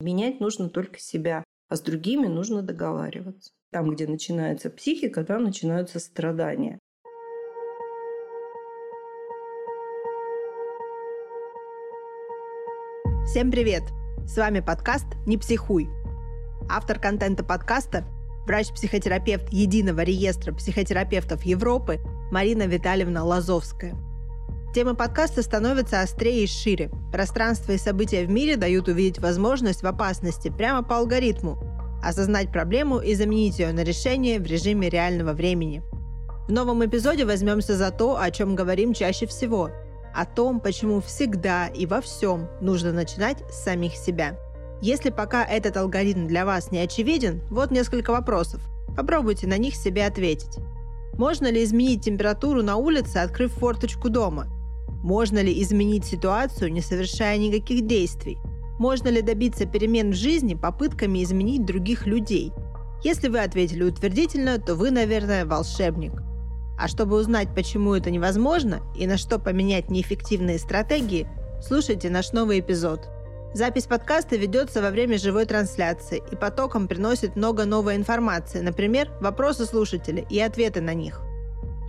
Менять нужно только себя, а с другими нужно договариваться. Там, где начинается психика, там начинаются страдания. Всем привет! С вами подкаст «Не психуй». Автор контента подкаста – врач-психотерапевт Единого реестра психотерапевтов Европы Марина Витальевна Лазовская. Темы подкаста становятся острее и шире. Пространство и события в мире дают увидеть возможность в опасности прямо по алгоритму, осознать проблему и заменить ее на решение в режиме реального времени. В новом эпизоде возьмемся за то, о чем говорим чаще всего – о том, почему всегда и во всем нужно начинать с самих себя. Если пока этот алгоритм для вас не очевиден, вот несколько вопросов. Попробуйте на них себе ответить. Можно ли изменить температуру на улице, открыв форточку дома? Можно ли изменить ситуацию, не совершая никаких действий? Можно ли добиться перемен в жизни попытками изменить других людей? Если вы ответили утвердительно, то вы, наверное, волшебник – а чтобы узнать, почему это невозможно и на что поменять неэффективные стратегии, слушайте наш новый эпизод. Запись подкаста ведется во время живой трансляции и потоком приносит много новой информации, например, вопросы слушателей и ответы на них.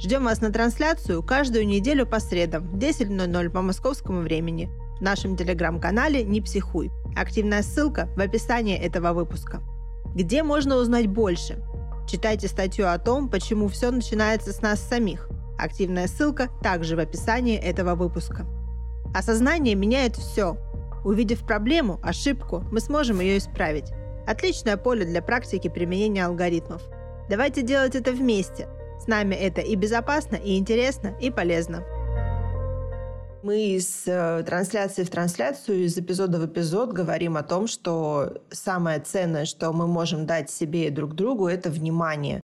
Ждем вас на трансляцию каждую неделю по средам в 10.00 по московскому времени в нашем телеграм-канале «Не психуй». Активная ссылка в описании этого выпуска. Где можно узнать больше? Читайте статью о том, почему все начинается с нас самих. Активная ссылка также в описании этого выпуска. Осознание меняет все. Увидев проблему, ошибку, мы сможем ее исправить. Отличное поле для практики применения алгоритмов. Давайте делать это вместе. С нами это и безопасно, и интересно, и полезно. Мы из э, трансляции в трансляцию, из эпизода в эпизод говорим о том, что самое ценное, что мы можем дать себе и друг другу, это внимание.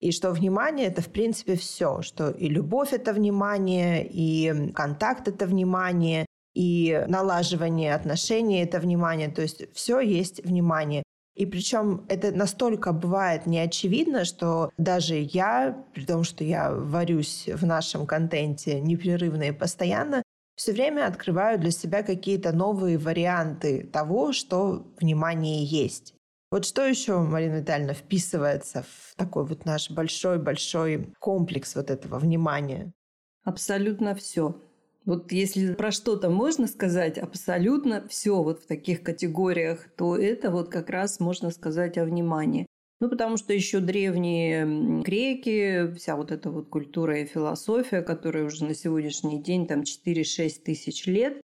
И что внимание это в принципе все, что и любовь это внимание, и контакт это внимание, и налаживание отношений это внимание. То есть все есть внимание. И причем это настолько бывает неочевидно, что даже я, при том, что я варюсь в нашем контенте непрерывно и постоянно, все время открываю для себя какие-то новые варианты того, что внимание есть. Вот что еще, Марина Витальевна, вписывается в такой вот наш большой-большой комплекс вот этого внимания? Абсолютно все. Вот если про что-то можно сказать абсолютно все вот в таких категориях, то это вот как раз можно сказать о внимании. Ну, потому что еще древние греки, вся вот эта вот культура и философия, которая уже на сегодняшний день там 4-6 тысяч лет,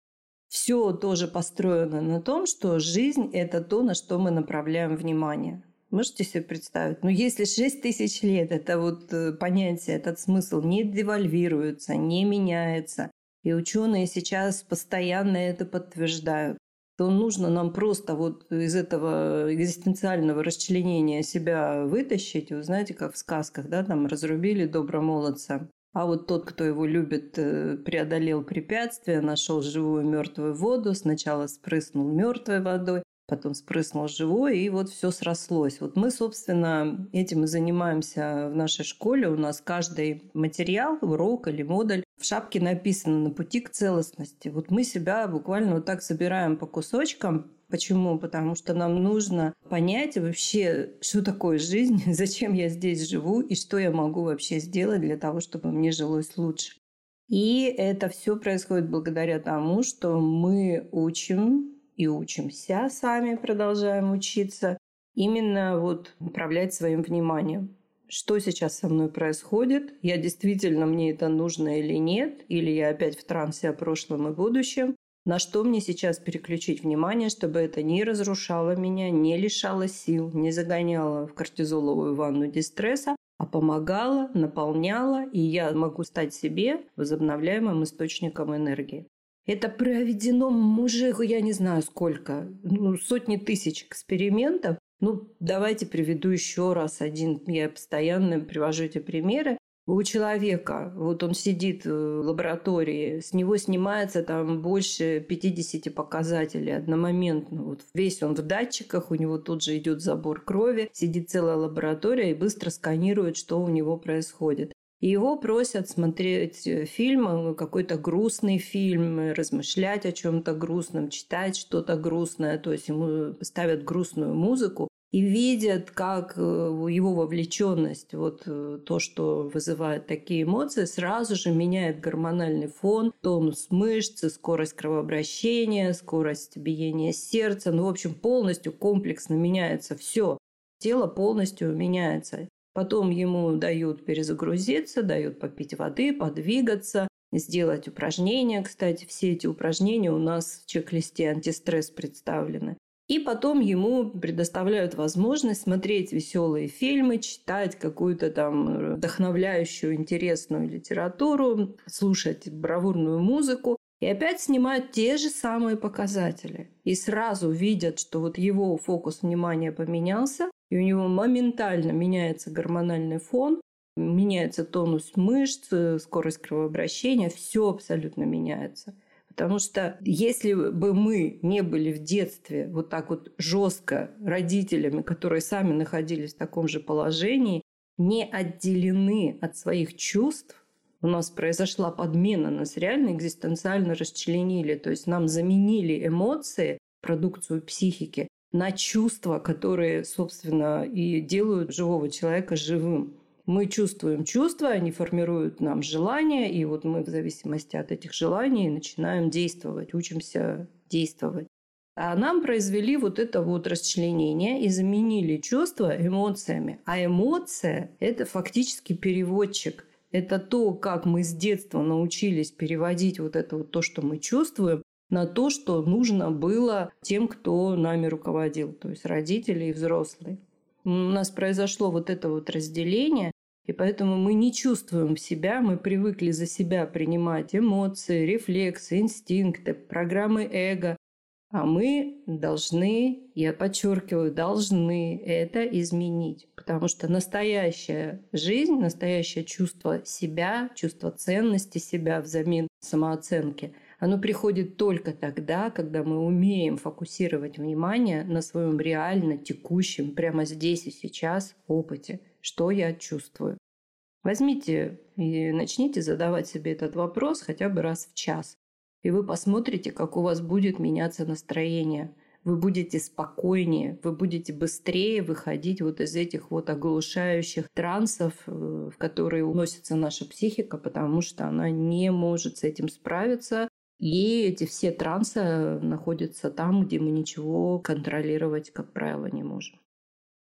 все тоже построено на том, что жизнь – это то, на что мы направляем внимание. Можете себе представить? Ну, если 6 тысяч лет это вот э, понятие, этот смысл не девальвируется, не меняется, и ученые сейчас постоянно это подтверждают, то нужно нам просто вот из этого экзистенциального расчленения себя вытащить. Вы знаете, как в сказках, да, там разрубили добромолодца. А вот тот, кто его любит, э, преодолел препятствия, нашел живую мертвую воду, сначала спрыснул мертвой водой, потом спрыснул живой, и вот все срослось. Вот мы, собственно, этим и занимаемся в нашей школе. У нас каждый материал, урок или модуль в шапке написано «На пути к целостности». Вот мы себя буквально вот так собираем по кусочкам, Почему? Потому что нам нужно понять вообще, что такое жизнь, зачем я здесь живу и что я могу вообще сделать для того, чтобы мне жилось лучше. И это все происходит благодаря тому, что мы учим и учимся сами, продолжаем учиться, именно вот управлять своим вниманием. Что сейчас со мной происходит? Я действительно, мне это нужно или нет? Или я опять в трансе о прошлом и будущем? На что мне сейчас переключить внимание, чтобы это не разрушало меня, не лишало сил, не загоняло в кортизоловую ванну дистресса, а помогало, наполняло, и я могу стать себе возобновляемым источником энергии. Это проведено уже, я не знаю сколько, ну, сотни тысяч экспериментов. Ну, давайте приведу еще раз один. Я постоянно привожу эти примеры. У человека, вот он сидит в лаборатории, с него снимается там больше 50 показателей одномоментно. Вот весь он в датчиках, у него тут же идет забор крови, сидит целая лаборатория и быстро сканирует, что у него происходит. Его просят смотреть э, фильм, э, какой-то грустный фильм, э, размышлять о чем-то грустном, читать что-то грустное. То есть ему ставят грустную музыку и видят, как его вовлеченность, вот то, что вызывает такие эмоции, сразу же меняет гормональный фон, тонус мышц, скорость кровообращения, скорость биения сердца. Ну, в общем, полностью комплексно меняется все. Тело полностью меняется. Потом ему дают перезагрузиться, дают попить воды, подвигаться, сделать упражнения. Кстати, все эти упражнения у нас в чек-листе антистресс представлены. И потом ему предоставляют возможность смотреть веселые фильмы, читать какую-то там вдохновляющую, интересную литературу, слушать бравурную музыку. И опять снимают те же самые показатели. И сразу видят, что вот его фокус внимания поменялся, и у него моментально меняется гормональный фон, меняется тонус мышц, скорость кровообращения, все абсолютно меняется. Потому что если бы мы не были в детстве вот так вот жестко родителями, которые сами находились в таком же положении, не отделены от своих чувств, у нас произошла подмена, нас реально экзистенциально расчленили, то есть нам заменили эмоции, продукцию психики, на чувства, которые, собственно, и делают живого человека живым. Мы чувствуем чувства, они формируют нам желания, и вот мы в зависимости от этих желаний начинаем действовать, учимся действовать. А нам произвели вот это вот расчленение и заменили чувства эмоциями. А эмоция – это фактически переводчик. Это то, как мы с детства научились переводить вот это вот то, что мы чувствуем, на то, что нужно было тем, кто нами руководил, то есть родители и взрослые. У нас произошло вот это вот разделение, и поэтому мы не чувствуем себя, мы привыкли за себя принимать эмоции, рефлексы, инстинкты, программы эго. А мы должны, я подчеркиваю, должны это изменить. Потому что настоящая жизнь, настоящее чувство себя, чувство ценности себя взамен самооценки – оно приходит только тогда, когда мы умеем фокусировать внимание на своем реально текущем, прямо здесь и сейчас опыте, что я чувствую. Возьмите и начните задавать себе этот вопрос хотя бы раз в час. И вы посмотрите, как у вас будет меняться настроение. Вы будете спокойнее, вы будете быстрее выходить вот из этих вот оглушающих трансов, э, в которые уносится наша психика, потому что она не может с этим справиться, и эти все трансы находятся там, где мы ничего контролировать, как правило, не можем.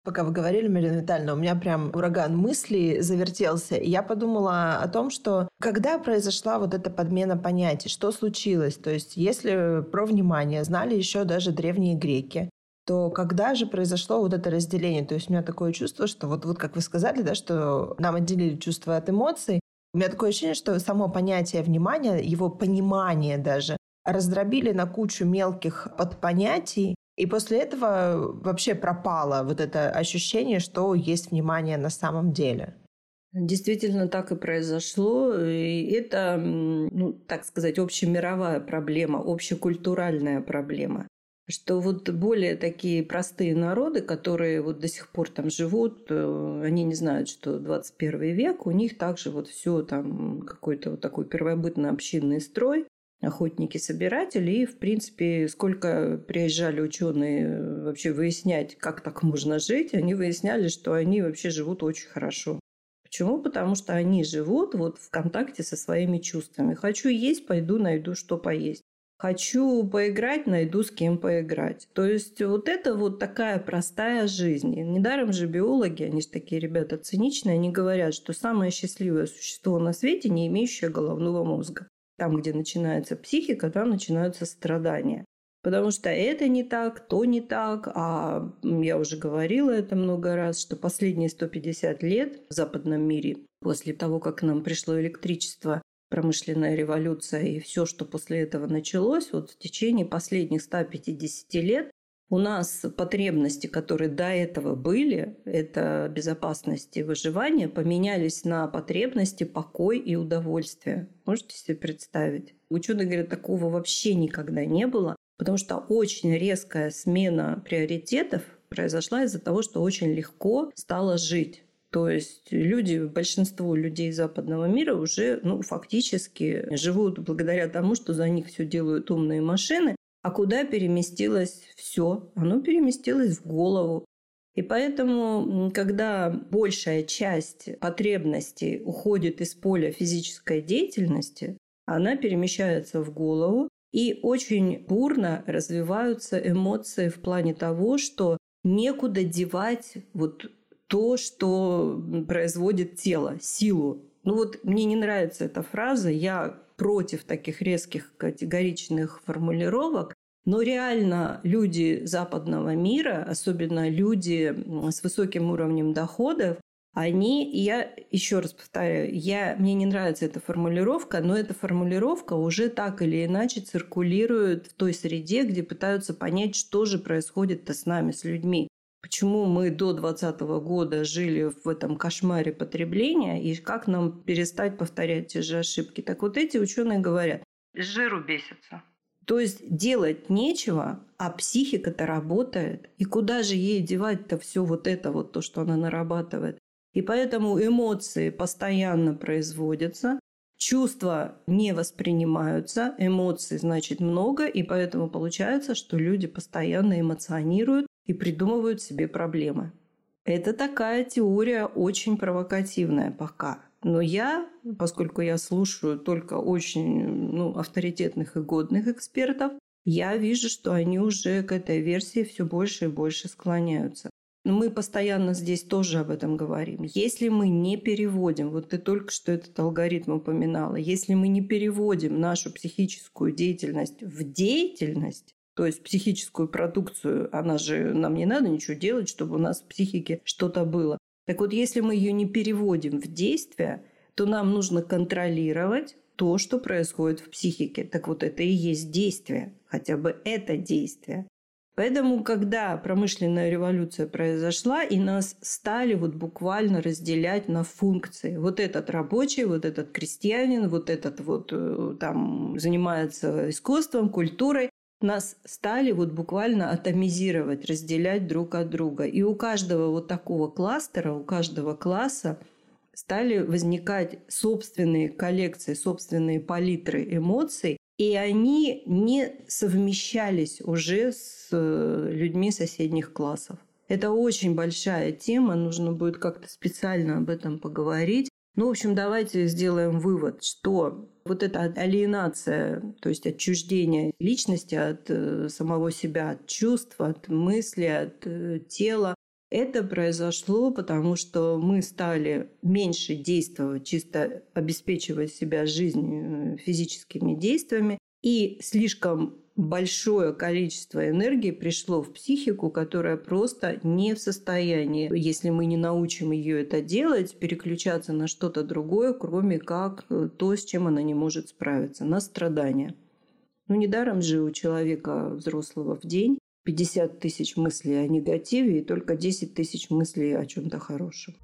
Пока вы говорили, Марина Витальевна, у меня прям ураган мыслей завертелся. И я подумала о том, что когда произошла вот эта подмена понятий, что случилось? То есть если про внимание знали еще даже древние греки, то когда же произошло вот это разделение? То есть у меня такое чувство, что вот, вот как вы сказали, да, что нам отделили чувства от эмоций, у меня такое ощущение, что само понятие внимания, его понимание даже, раздробили на кучу мелких подпонятий, и после этого вообще пропало вот это ощущение, что есть внимание на самом деле. Действительно так и произошло. И это, ну, так сказать, общемировая проблема, общекультуральная проблема что вот более такие простые народы, которые вот до сих пор там живут, э, они не знают, что 21 век, у них также вот все там какой-то вот такой первобытный общинный строй, охотники-собиратели, и, в принципе, сколько приезжали ученые э, вообще выяснять, как так можно жить, они выясняли, что они вообще живут очень хорошо. Почему? Потому что они живут вот в контакте со своими чувствами. Хочу есть, пойду найду, что поесть. Хочу поиграть, найду с кем поиграть. То есть вот это вот такая простая жизнь. И недаром же биологи, они же такие ребята циничные, они говорят, что самое счастливое существо на свете, не имеющее головного мозга. Там, где начинается психика, там начинаются страдания. Потому что это не так, то не так. А я уже говорила это много раз, что последние 150 лет в западном мире, после того, как к нам пришло электричество, промышленная революция и все, что после этого началось, вот в течение последних 150 лет у нас потребности, которые до этого были, это безопасность и выживание, поменялись на потребности покой и удовольствие. Можете себе представить? Ученые говорят, такого вообще никогда не было, потому что очень резкая смена приоритетов произошла из-за того, что очень легко стало жить. То есть люди, большинство людей западного мира уже ну, фактически живут благодаря тому, что за них все делают умные машины. А куда переместилось все? Оно переместилось в голову. И поэтому, когда большая часть потребностей уходит из поля физической деятельности, она перемещается в голову, и очень бурно развиваются эмоции в плане того, что некуда девать вот то, что производит тело, силу. Ну вот мне не нравится эта фраза, я против таких резких категоричных формулировок, но реально люди западного мира, особенно люди с высоким уровнем доходов, они, я еще раз повторяю, я, мне не нравится эта формулировка, но эта формулировка уже так или иначе циркулирует в той среде, где пытаются понять, что же происходит-то с нами, с людьми. Почему мы до 2020 года жили в этом кошмаре потребления и как нам перестать повторять те же ошибки? Так вот эти ученые говорят, жиру бесится. То есть делать нечего, а психика-то работает. И куда же ей девать-то все вот это вот, то, что она нарабатывает? И поэтому эмоции постоянно производятся, чувства не воспринимаются, эмоций значит много, и поэтому получается, что люди постоянно эмоционируют и придумывают себе проблемы. Это такая теория очень провокативная пока. Но я, поскольку я слушаю только очень ну, авторитетных и годных экспертов, я вижу, что они уже к этой версии все больше и больше склоняются. Мы постоянно здесь тоже об этом говорим. Если мы не переводим, вот ты только что этот алгоритм упоминала, если мы не переводим нашу психическую деятельность в деятельность, то есть психическую продукцию, она же нам не надо ничего делать, чтобы у нас в психике что-то было. Так вот, если мы ее не переводим в действие, то нам нужно контролировать то, что происходит в психике. Так вот, это и есть действие, хотя бы это действие. Поэтому, когда промышленная революция произошла, и нас стали вот буквально разделять на функции. Вот этот рабочий, вот этот крестьянин, вот этот вот э, там занимается искусством, культурой, нас стали вот буквально атомизировать, разделять друг от друга. И у каждого вот такого кластера, у каждого класса стали возникать собственные коллекции, собственные палитры эмоций, и они не совмещались уже с э, людьми соседних классов. Это очень большая тема, нужно будет как-то специально об этом поговорить. Ну, в общем, давайте сделаем вывод, что вот эта алиенация, то есть отчуждение личности от э, самого себя, от чувств, от мысли, от э, тела, это произошло, потому что мы стали меньше действовать, чисто обеспечивать себя жизнью э, физическими действиями, и слишком большое количество энергии пришло в психику, которая просто не в состоянии, если мы не научим ее это делать, переключаться на что-то другое, кроме как э, то, с чем она не может справиться, на страдания. Ну, недаром же у человека взрослого в день 50 тысяч мыслей о негативе и только 10 тысяч мыслей о чем-то хорошем.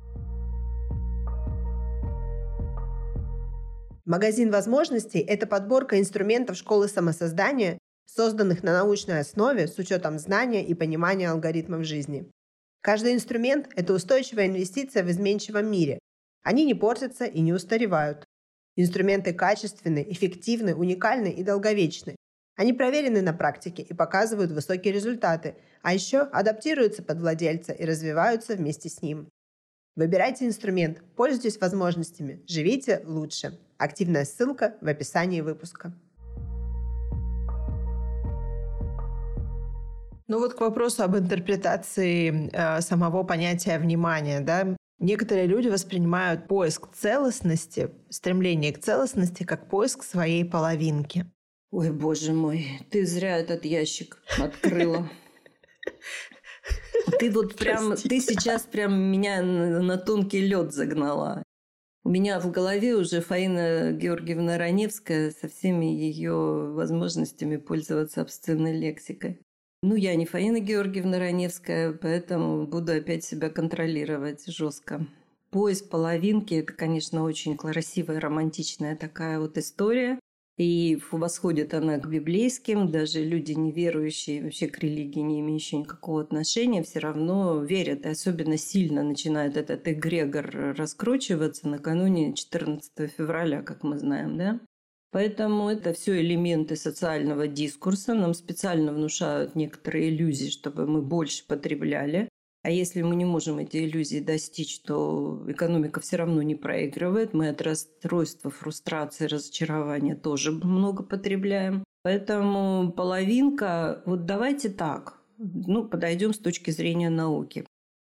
Магазин возможностей – это подборка инструментов школы самосоздания, созданных на научной основе с учетом знания и понимания алгоритмов жизни. Каждый инструмент – это устойчивая инвестиция в изменчивом мире. Они не портятся и не устаревают. Инструменты качественны, эффективны, уникальны и долговечны. Они проверены на практике и показывают высокие результаты, а еще адаптируются под владельца и развиваются вместе с ним. Выбирайте инструмент, пользуйтесь возможностями, живите лучше. Активная ссылка в описании выпуска. Ну вот к вопросу об интерпретации э, самого понятия внимания, да, некоторые люди воспринимают поиск целостности, стремление к целостности как поиск своей половинки. Ой, боже мой, ты зря этот ящик открыла. Ты вот прям, ты сейчас прям меня на, на тонкий лед загнала. У меня в голове уже Фаина Георгиевна Раневская со всеми ее возможностями пользоваться обсценной лексикой. Ну, я не Фаина Георгиевна Раневская, поэтому буду опять себя контролировать жестко. Поиск половинки – это, конечно, очень красивая, романтичная такая вот история. И восходит она к библейским, даже люди неверующие, вообще к религии не имеющие никакого отношения, все равно верят. И особенно сильно начинает этот эгрегор раскручиваться накануне 14 февраля, как мы знаем, да? Поэтому это все элементы социального дискурса. Нам специально внушают некоторые иллюзии, чтобы мы больше потребляли. А если мы не можем эти иллюзии достичь, то экономика все равно не проигрывает. Мы от расстройства, фрустрации, разочарования тоже много потребляем. Поэтому половинка, вот давайте так, ну, подойдем с точки зрения науки.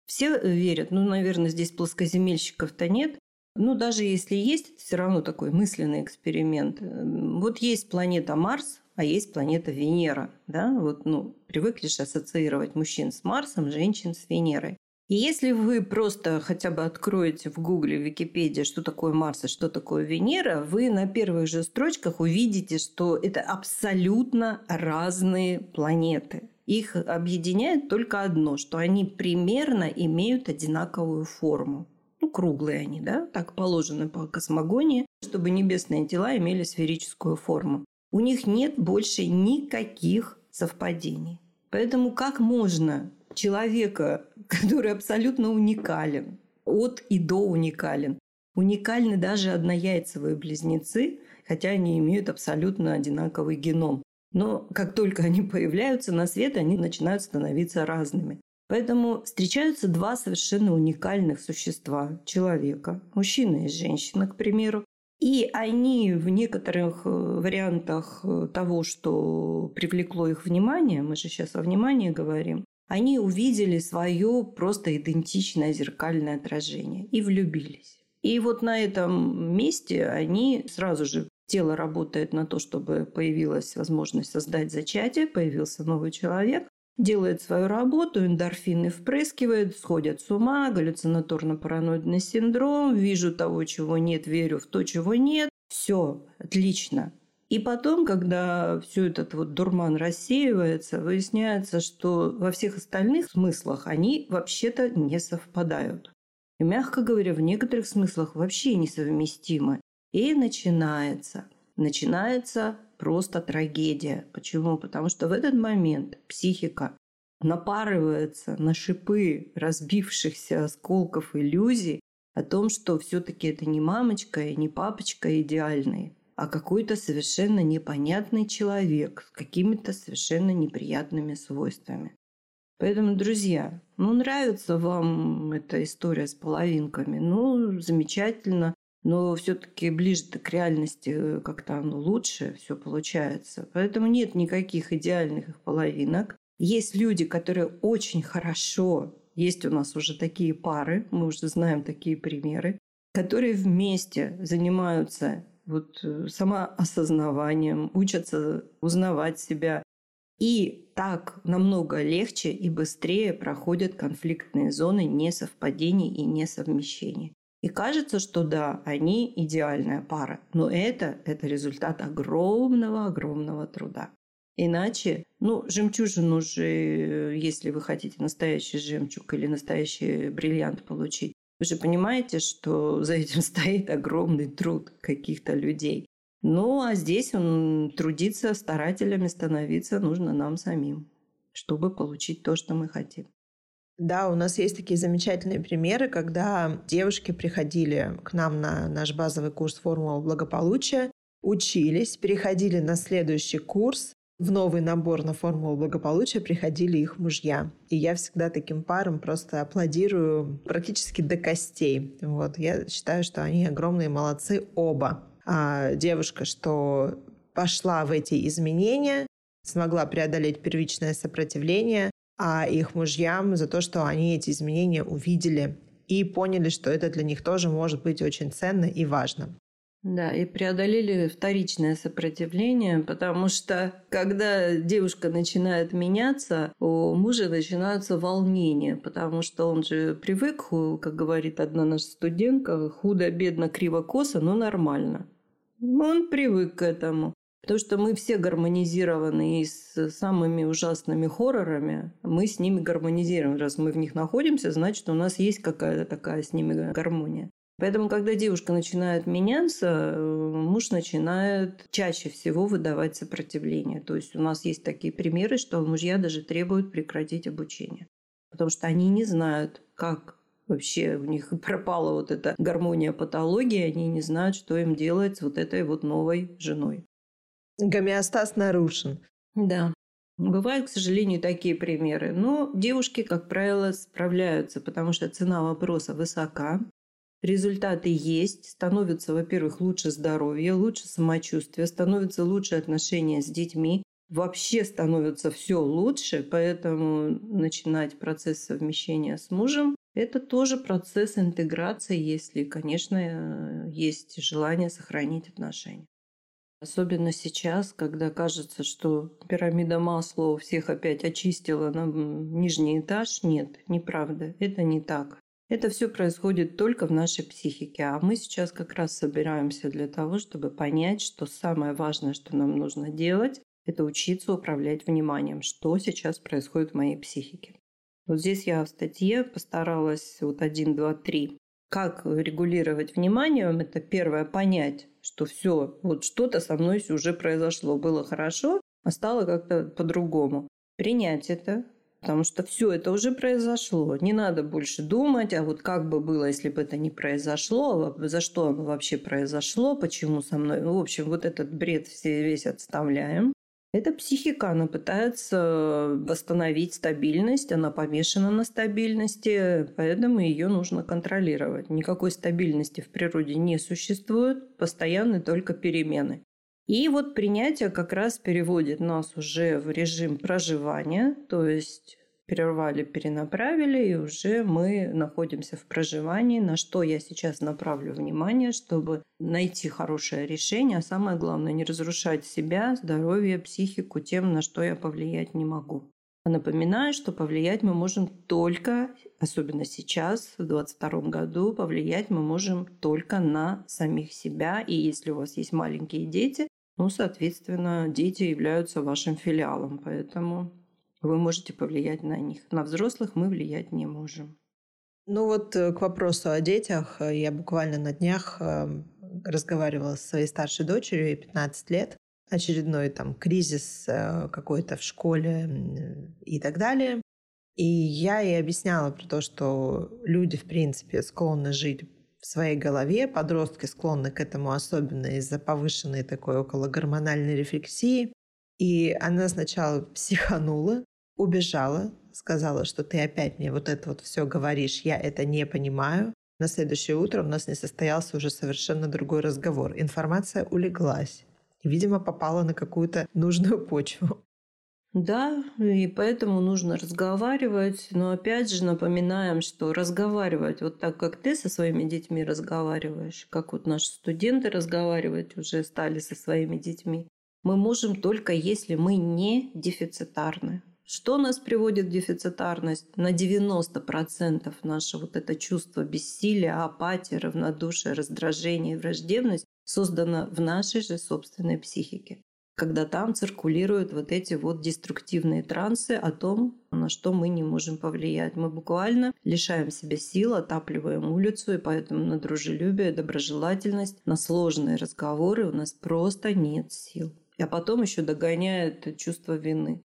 Все верят, ну, наверное, здесь плоскоземельщиков-то нет, ну, даже если есть, все равно такой мысленный эксперимент. Вот есть планета Марс, а есть планета Венера. Да? Вот, ну, привыкли же ассоциировать мужчин с Марсом, женщин с Венерой. И если вы просто хотя бы откроете в Гугле, в Википедии, что такое Марс и что такое Венера, вы на первых же строчках увидите, что это абсолютно разные планеты. Их объединяет только одно, что они примерно имеют одинаковую форму. Ну, круглые они, да, так положено по космогонии, чтобы небесные тела имели сферическую форму у них нет больше никаких совпадений. Поэтому как можно человека, который абсолютно уникален, от и до уникален, уникальны даже однояйцевые близнецы, хотя они имеют абсолютно одинаковый геном. Но как только они появляются на свет, они начинают становиться разными. Поэтому встречаются два совершенно уникальных существа человека, мужчина и женщина, к примеру, и они в некоторых э, вариантах э, того, что привлекло их внимание, мы же сейчас о внимании говорим, они увидели свое просто идентичное зеркальное отражение и влюбились. И вот на этом месте они сразу же тело работает на то, чтобы появилась возможность создать зачатие, появился новый человек, делает свою работу, эндорфины впрыскивает, сходят с ума, галлюцинаторно-параноидный синдром, вижу того, чего нет, верю в то, чего нет. Все, отлично. И потом, когда все этот вот дурман рассеивается, выясняется, что во всех остальных смыслах они вообще-то не совпадают. И, мягко говоря, в некоторых смыслах вообще несовместимы. И начинается. Начинается просто трагедия. Почему? Потому что в этот момент психика напарывается на шипы разбившихся осколков иллюзий о том, что все-таки это не мамочка и не папочка идеальные, а какой-то совершенно непонятный человек с какими-то совершенно неприятными свойствами. Поэтому, друзья, ну нравится вам эта история с половинками, ну замечательно но все-таки ближе к реальности э, как-то оно лучше все получается. Поэтому нет никаких идеальных половинок. Есть люди, которые очень хорошо, есть у нас уже такие пары, мы уже знаем такие примеры, которые вместе занимаются вот э, самоосознаванием, учатся узнавать себя. И так намного легче и быстрее проходят конфликтные зоны несовпадений и несовмещений. И кажется, что да, они идеальная пара. Но это, это результат огромного-огромного труда. Иначе, ну, жемчужину же, если вы хотите настоящий жемчуг или настоящий бриллиант получить, вы же понимаете, что за этим стоит огромный труд каких-то людей. Ну, а здесь он трудиться старателями становиться нужно нам самим, чтобы получить то, что мы хотим. Да, у нас есть такие замечательные примеры, когда девушки приходили к нам на наш базовый курс «Формула благополучия», учились, переходили на следующий курс, в новый набор на формулу благополучия приходили их мужья. И я всегда таким парам просто аплодирую практически до костей. Вот. Я считаю, что они огромные молодцы оба. А девушка, что пошла в эти изменения, смогла преодолеть первичное сопротивление, а их мужьям за то, что они эти изменения увидели и поняли, что это для них тоже может быть очень ценно и важно. Да, и преодолели вторичное сопротивление, потому что когда девушка начинает меняться, у мужа начинаются волнения, потому что он же привык, как говорит одна наша студентка, худо, бедно, криво, косо, но нормально. Он привык к этому. Потому что мы все гармонизированы и с самыми ужасными хоррорами, мы с ними гармонизируем. Раз мы в них находимся, значит, у нас есть какая-то такая с ними гармония. Поэтому, когда девушка начинает меняться, э, муж начинает чаще всего выдавать сопротивление. То есть у нас есть такие примеры, что мужья даже требуют прекратить обучение. Потому что они не знают, как вообще у них пропала вот эта гармония патологии, они не знают, что им делать с вот этой вот новой женой. Гомеостаз нарушен. Да. Бывают, к сожалению, такие примеры. Но девушки, как правило, справляются, потому что цена вопроса высока. Результаты есть, становится, во-первых, лучше здоровье, лучше самочувствие, становится лучше отношения с детьми, вообще становится все лучше, поэтому начинать процесс совмещения с мужем – это тоже процесс интеграции, если, конечно, есть желание сохранить отношения. Особенно сейчас, когда кажется, что пирамида масла у всех опять очистила на нижний этаж. Нет, неправда. Это не так. Это все происходит только в нашей психике. А мы сейчас как раз собираемся для того, чтобы понять, что самое важное, что нам нужно делать, это учиться управлять вниманием, что сейчас происходит в моей психике. Вот здесь я в статье постаралась вот один, два, три. Как регулировать внимание? Это первое, понять, что все, вот что-то со мной уже произошло. Было хорошо, а стало как-то по-другому. Принять это, Потому что все это уже произошло. Не надо больше думать, а вот как бы было, если бы это не произошло, а за что оно вообще произошло, почему со мной. В общем, вот этот бред все весь отставляем. Это психика, она пытается восстановить стабильность, она помешана на стабильности, поэтому ее нужно контролировать. Никакой стабильности в природе не существует, постоянны только перемены. И вот принятие как раз переводит нас уже в режим проживания, то есть перервали, перенаправили, и уже мы находимся в проживании, на что я сейчас направлю внимание, чтобы найти хорошее решение, а самое главное, не разрушать себя, здоровье, психику тем, на что я повлиять не могу. А напоминаю, что повлиять мы можем только, особенно сейчас, в 2022 году, повлиять мы можем только на самих себя. И если у вас есть маленькие дети, ну, соответственно, дети являются вашим филиалом, поэтому вы можете повлиять на них. На взрослых мы влиять не можем. Ну вот э, к вопросу о детях. Э, я буквально на днях эм, разговаривала со своей старшей дочерью, ей 15 лет. Очередной там кризис э, какой-то в школе и так далее. И я ей объясняла про то, что люди, в принципе, склонны жить в своей голове. Подростки склонны к этому особенно из-за повышенной такой около гормональной рефлексии. И она сначала психанула, убежала, сказала, что ты опять мне вот это вот все говоришь, я это не понимаю. На следующее утро у нас не состоялся уже совершенно другой разговор. Информация улеглась. Видимо, попала на какую-то нужную почву. Да, и поэтому нужно разговаривать. Но опять же напоминаем, что разговаривать вот так, как ты со своими детьми разговариваешь, как вот наши студенты разговаривать уже стали со своими детьми, мы можем только если мы не дефицитарны. Что нас приводит в дефицитарность? На 90% наше вот это чувство бессилия, апатии, равнодушия, раздражения, враждебность создано в нашей же собственной психике когда там циркулируют вот эти вот деструктивные трансы о том, на что мы не можем повлиять. Мы буквально лишаем себя сил, отапливаем улицу, и поэтому на дружелюбие, доброжелательность, на сложные разговоры у нас просто нет сил. А потом еще догоняет чувство вины.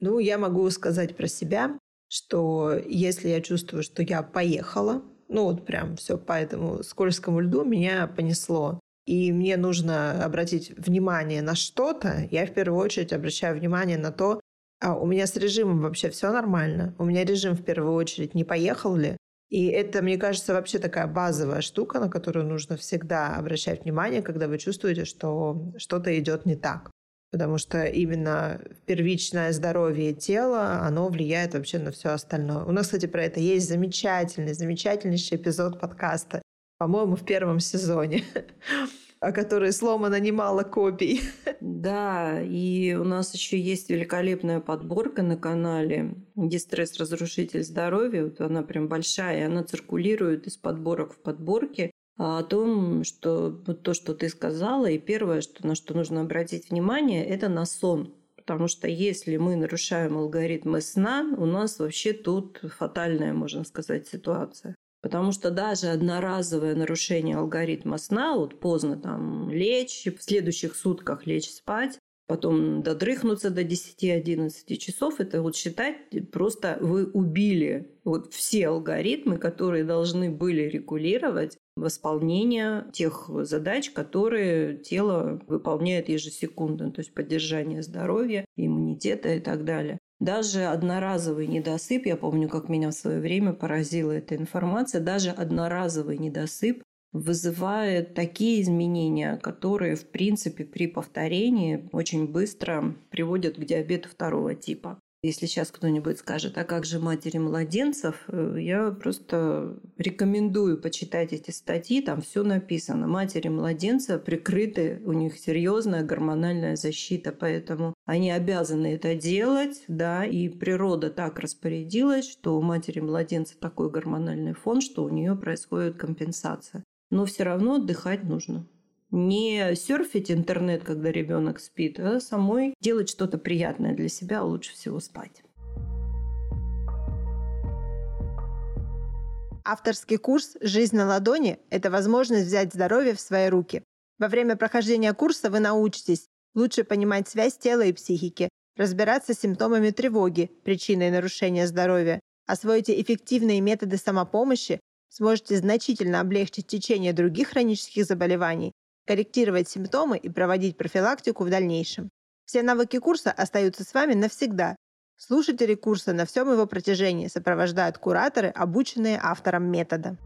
Ну, я могу сказать про себя, что если я чувствую, что я поехала, ну вот прям все по этому скользкому льду меня понесло, и мне нужно обратить внимание на что-то, я в первую очередь обращаю внимание на то, а у меня с режимом вообще все нормально. У меня режим в первую очередь не поехал ли. И это, мне кажется, вообще такая базовая штука, на которую нужно всегда обращать внимание, когда вы чувствуете, что что-то идет не так. Потому что именно первичное здоровье тела, оно влияет вообще на все остальное. У нас, кстати, про это есть замечательный, замечательнейший эпизод подкаста по-моему, в первом сезоне, о которой сломано немало копий. Да, и у нас еще есть великолепная подборка на канале «Дистресс-разрушитель здоровья». Вот она прям большая, она циркулирует из подборок в подборке а о том, что вот то, что ты сказала, и первое, что, на что нужно обратить внимание, это на сон. Потому что если мы нарушаем алгоритмы сна, у нас вообще тут фатальная, можно сказать, ситуация. Потому что даже одноразовое нарушение алгоритма сна, вот поздно там лечь, в следующих сутках лечь спать, потом додрыхнуться до 10-11 часов, это вот считать просто вы убили вот все алгоритмы, которые должны были регулировать восполнение тех задач, которые тело выполняет ежесекундно, то есть поддержание здоровья, иммунитета и так далее. Даже одноразовый недосып, я помню, как меня в свое время поразила эта информация, даже одноразовый недосып вызывает такие изменения, которые, в принципе, при повторении очень быстро приводят к диабету второго типа. Если сейчас кто-нибудь скажет, а как же матери младенцев, э, я просто рекомендую почитать эти статьи, там все написано. Матери младенца прикрыты, у них серьезная гормональная защита, поэтому они обязаны это делать, да, и природа так распорядилась, что у матери младенца такой гормональный фон, что у нее происходит компенсация. Но все равно отдыхать нужно не серфить интернет, когда ребенок спит, а самой делать что-то приятное для себя, а лучше всего спать. Авторский курс «Жизнь на ладони» – это возможность взять здоровье в свои руки. Во время прохождения курса вы научитесь лучше понимать связь тела и психики, разбираться с симптомами тревоги, причиной нарушения здоровья, освоите эффективные методы самопомощи, сможете значительно облегчить течение других хронических заболеваний корректировать симптомы и проводить профилактику в дальнейшем. Все навыки курса остаются с вами навсегда. Слушатели курса на всем его протяжении сопровождают кураторы, обученные автором метода.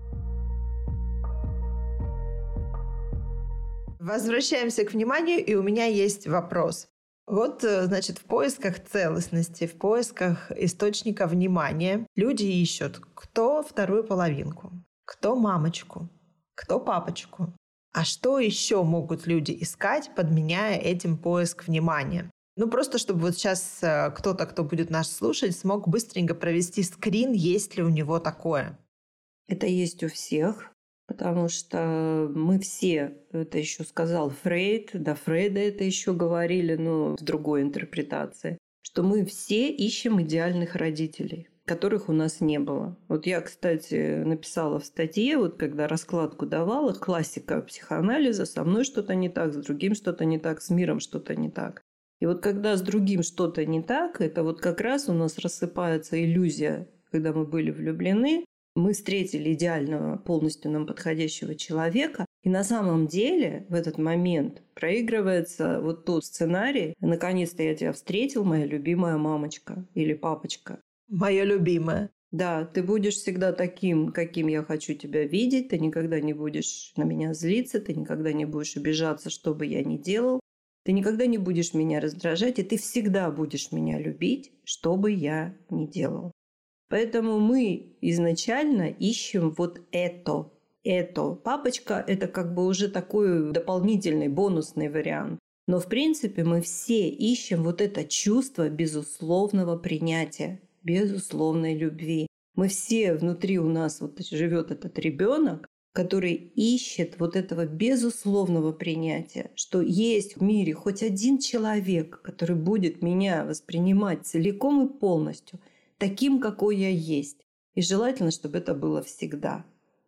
Возвращаемся к вниманию, и у меня есть вопрос. Вот, э, значит, в поисках целостности, в поисках источника внимания люди ищут, кто вторую половинку, кто мамочку, кто папочку, а что еще могут люди искать, подменяя этим поиск внимания? Ну, просто чтобы вот сейчас э, кто-то, кто будет нас слушать, смог быстренько провести скрин, есть ли у него такое. Это есть у всех, потому что мы все, это еще сказал Фрейд, да, Фрейда это еще говорили, но в другой интерпретации, что мы все ищем идеальных родителей которых у нас не было. Вот я, кстати, написала в статье, вот когда раскладку давала, классика психоанализа, со мной что-то не так, с другим что-то не так, с миром что-то не так. И вот когда с другим что-то не так, это вот как раз у нас рассыпается иллюзия, когда мы были влюблены, мы встретили идеального, полностью нам подходящего человека, и на самом деле в этот момент проигрывается вот тот сценарий «Наконец-то я тебя встретил, моя любимая мамочка или папочка». Моя любимая. Да, ты будешь всегда таким, каким я хочу тебя видеть. Ты никогда не будешь на меня злиться, ты никогда не будешь обижаться, что бы я ни делал. Ты никогда не будешь меня раздражать, и ты всегда будешь меня любить, что бы я ни делал. Поэтому мы изначально ищем вот это. Это. Папочка – это как бы уже такой дополнительный, бонусный вариант. Но в принципе мы все ищем вот это чувство безусловного принятия безусловной любви. Мы все внутри у нас вот живет этот ребенок, который ищет вот этого безусловного принятия, что есть в мире хоть один человек, который будет меня воспринимать целиком и полностью, таким, какой я есть. И желательно, чтобы это было всегда.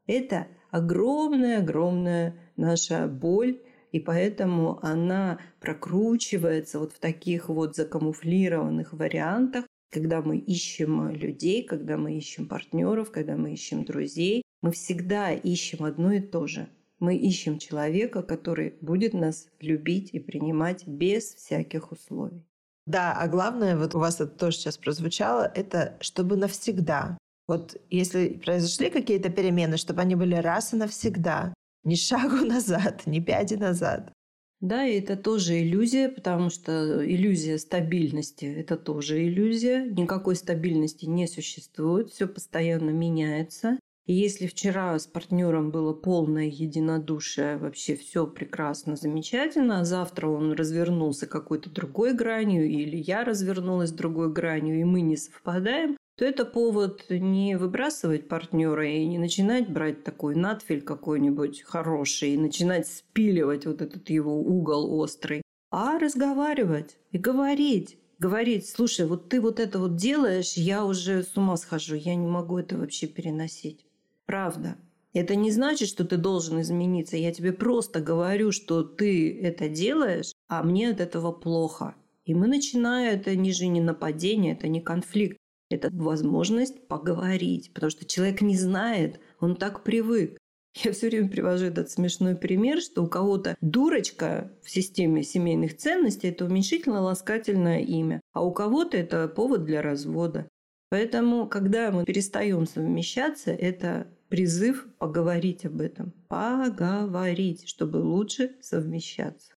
Это огромная-огромная наша боль, и поэтому она прокручивается вот в таких вот закамуфлированных вариантах, когда мы ищем людей, когда мы ищем партнеров, когда мы ищем друзей, мы всегда ищем одно и то же. Мы ищем человека, который будет нас любить и принимать без всяких условий. Да, а главное, вот у вас это тоже сейчас прозвучало, это чтобы навсегда. Вот если произошли какие-то перемены, чтобы они были раз и навсегда. Ни шагу назад, ни пяди назад. Да, и это тоже иллюзия, потому что иллюзия стабильности – это тоже иллюзия. Никакой стабильности не существует, все постоянно меняется. И если вчера с партнером было полное единодушие, вообще все прекрасно, замечательно, а завтра он развернулся какой-то другой гранью, или я развернулась другой гранью, и мы не совпадаем, то это повод не выбрасывать партнера и не начинать брать такой надфиль какой-нибудь хороший и начинать спиливать вот этот его угол острый, а разговаривать и говорить. Говорить, слушай, вот ты вот это вот делаешь, я уже с ума схожу, я не могу это вообще переносить. Правда. Это не значит, что ты должен измениться. Я тебе просто говорю, что ты это делаешь, а мне от этого плохо. И мы начинаем, это не же не нападение, это не конфликт. Это возможность поговорить, потому что человек не знает, он так привык. Я все время привожу этот смешной пример, что у кого-то дурочка в системе семейных ценностей – это уменьшительно-ласкательное имя, а у кого-то это повод для развода. Поэтому, когда мы перестаем совмещаться, это призыв поговорить об этом. Поговорить, чтобы лучше совмещаться.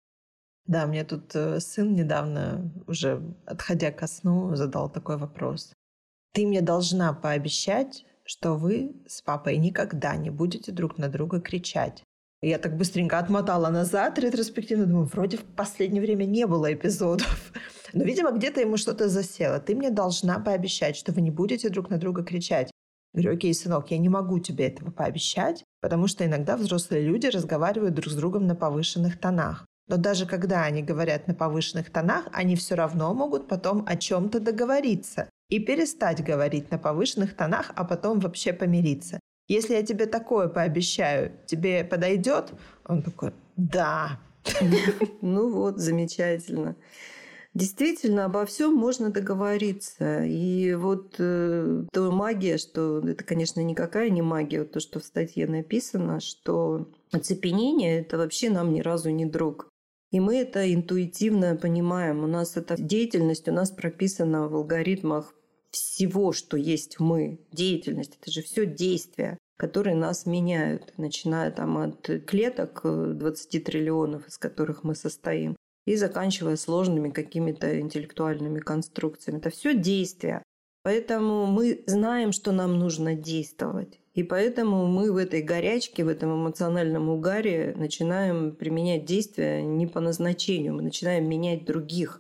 Да, мне тут э, сын недавно, уже отходя ко сну, задал такой вопрос. Ты мне должна пообещать, что вы с папой никогда не будете друг на друга кричать. Я так быстренько отмотала назад ретроспективно, думаю, вроде в последнее время не было эпизодов. Но, видимо, где-то ему что-то засело. Ты мне должна пообещать, что вы не будете друг на друга кричать. Говорю, окей, сынок, я не могу тебе этого пообещать, потому что иногда взрослые люди разговаривают друг с другом на повышенных тонах. Но даже когда они говорят на повышенных тонах, они все равно могут потом о чем-то договориться и перестать говорить на повышенных тонах, а потом вообще помириться. Если я тебе такое пообещаю, тебе подойдет? Он такой, да. Ну вот, замечательно. Действительно, обо всем можно договориться. И вот э, то магия, что это, конечно, никакая не магия, вот то, что в статье написано, что оцепенение это вообще нам ни разу не друг. И мы это интуитивно понимаем. У нас эта деятельность у нас прописана в алгоритмах всего, что есть мы. Деятельность – это же все действия, которые нас меняют, начиная там от клеток 20 э, триллионов, из которых мы состоим, и заканчивая сложными какими-то интеллектуальными конструкциями. Это все действия. Поэтому мы знаем, что нам нужно действовать. И поэтому мы в этой горячке, в этом эмоциональном угаре начинаем применять действия не по назначению. Мы начинаем менять других.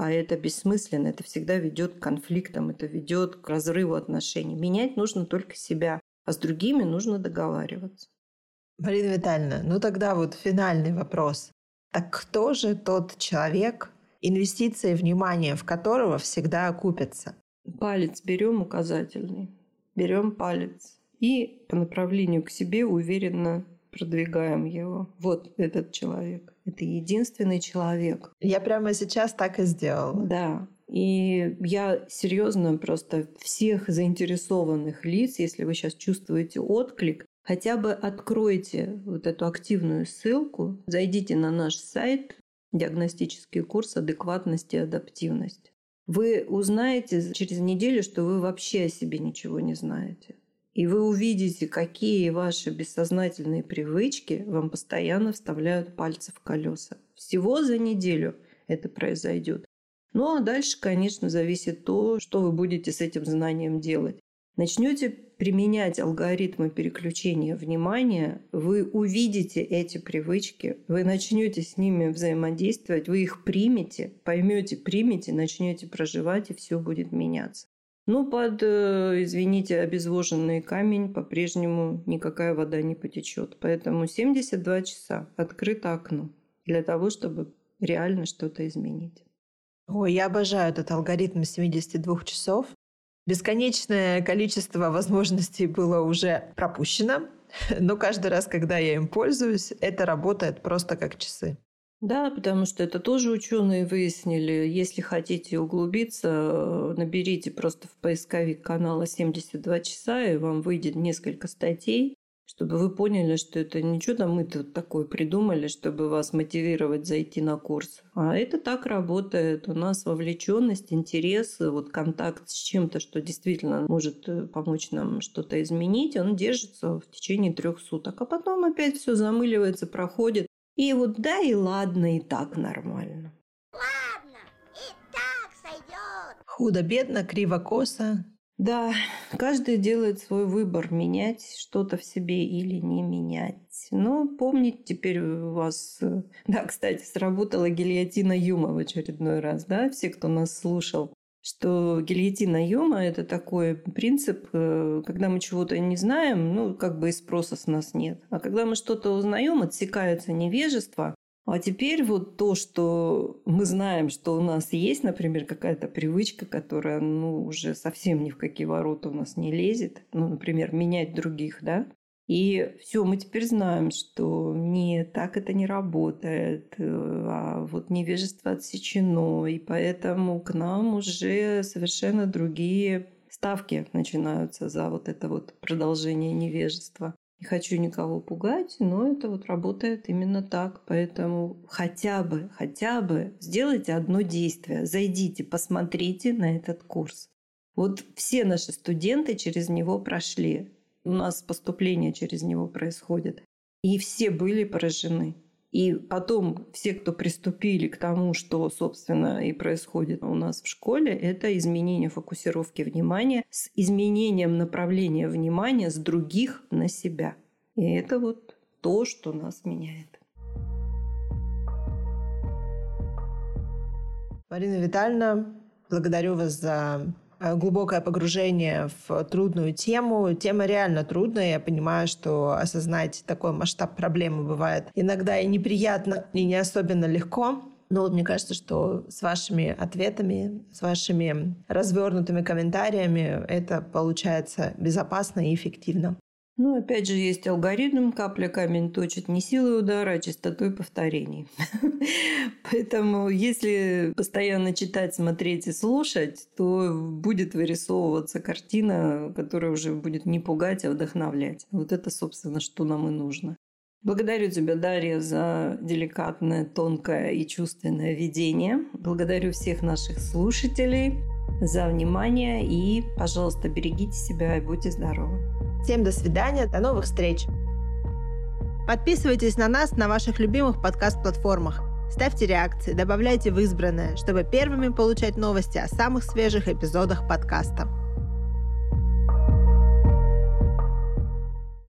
А это бессмысленно, это всегда ведет к конфликтам, это ведет к разрыву отношений. Менять нужно только себя, а с другими нужно договариваться. Марина Витальевна, ну тогда вот финальный вопрос. Так кто же тот человек, инвестиции внимания в которого всегда окупятся? Палец берем указательный, берем палец и по направлению к себе уверенно продвигаем его. Вот этот человек. Это единственный человек. Я прямо сейчас так и сделала. Да. И я серьезно просто всех заинтересованных лиц, если вы сейчас чувствуете отклик, хотя бы откройте вот эту активную ссылку, зайдите на наш сайт диагностический курс адекватности и адаптивности. Вы узнаете через неделю, что вы вообще о себе ничего не знаете. И вы увидите, какие ваши бессознательные привычки вам постоянно вставляют пальцы в колеса. Всего за неделю это произойдет. Ну а дальше, конечно, зависит то, что вы будете с этим знанием делать. Начнете применять алгоритмы переключения внимания, вы увидите эти привычки, вы начнете с ними взаимодействовать, вы их примете, поймете, примете, начнете проживать, и все будет меняться. Но ну, под, э, извините, обезвоженный камень по-прежнему никакая вода не потечет. Поэтому 72 часа открыто окно для того, чтобы реально что-то изменить. Ой, я обожаю этот алгоритм 72 часов. Бесконечное количество возможностей было уже пропущено, но каждый раз, когда я им пользуюсь, это работает просто как часы. Да, потому что это тоже ученые выяснили. Если хотите углубиться, наберите просто в поисковик канала 72 часа, и вам выйдет несколько статей, чтобы вы поняли, что это ничего там мы тут такое придумали, чтобы вас мотивировать зайти на курс. А это так работает. У нас вовлеченность, интерес, вот контакт с чем-то, что действительно может э, помочь нам что-то изменить, он держится в течение трех суток. А потом опять все замыливается, проходит. И вот да и ладно, и так нормально. Ладно, и так сойдет. Худо-бедно, криво-косо. Да, каждый делает свой выбор, менять что-то в себе или не менять. Но помнить теперь у вас... Э, да, кстати, сработала гильотина Юма в очередной раз, да, все, кто нас слушал что гильотина Йома – это такой принцип, э, когда мы чего-то не знаем, ну, как бы и спроса с нас нет. А когда мы что-то узнаем, отсекается невежество, А теперь вот то, что мы знаем, что у нас есть, например, какая-то привычка, которая ну, уже совсем ни в какие ворота у нас не лезет, ну, например, менять других, да, и все, мы теперь знаем, что не так это не работает, э, а вот невежество отсечено, и поэтому к нам уже совершенно другие ставки начинаются за вот это вот продолжение невежества. Не хочу никого пугать, но это вот работает именно так. Поэтому хотя бы, хотя бы сделайте одно действие. Зайдите, посмотрите на этот курс. Вот все наши студенты через него прошли. У нас поступление через него происходит. И все были поражены. И потом все, кто приступили к тому, что, собственно, и происходит у нас в школе, это изменение фокусировки внимания с изменением направления внимания с других на себя. И это вот то, что нас меняет. Марина Витальевна, благодарю вас за глубокое погружение в трудную тему. Тема реально трудная. Я понимаю, что осознать такой масштаб проблемы бывает иногда и неприятно, и не особенно легко. Но вот мне кажется, что с вашими ответами, с вашими развернутыми комментариями это получается безопасно и эффективно. Ну, опять же, есть алгоритм «капля камень точит» не силой удара, а частотой повторений. Поэтому, если постоянно читать, смотреть и слушать, то будет вырисовываться картина, которая уже будет не пугать, а вдохновлять. Вот это, собственно, что нам и нужно. Благодарю тебя, Дарья, за деликатное, тонкое и чувственное ведение. Благодарю всех наших слушателей за внимание и, пожалуйста, берегите себя и будьте здоровы. Всем до свидания, до новых встреч. Подписывайтесь на нас на ваших любимых подкаст-платформах. Ставьте реакции, добавляйте в избранное, чтобы первыми получать новости о самых свежих эпизодах подкаста.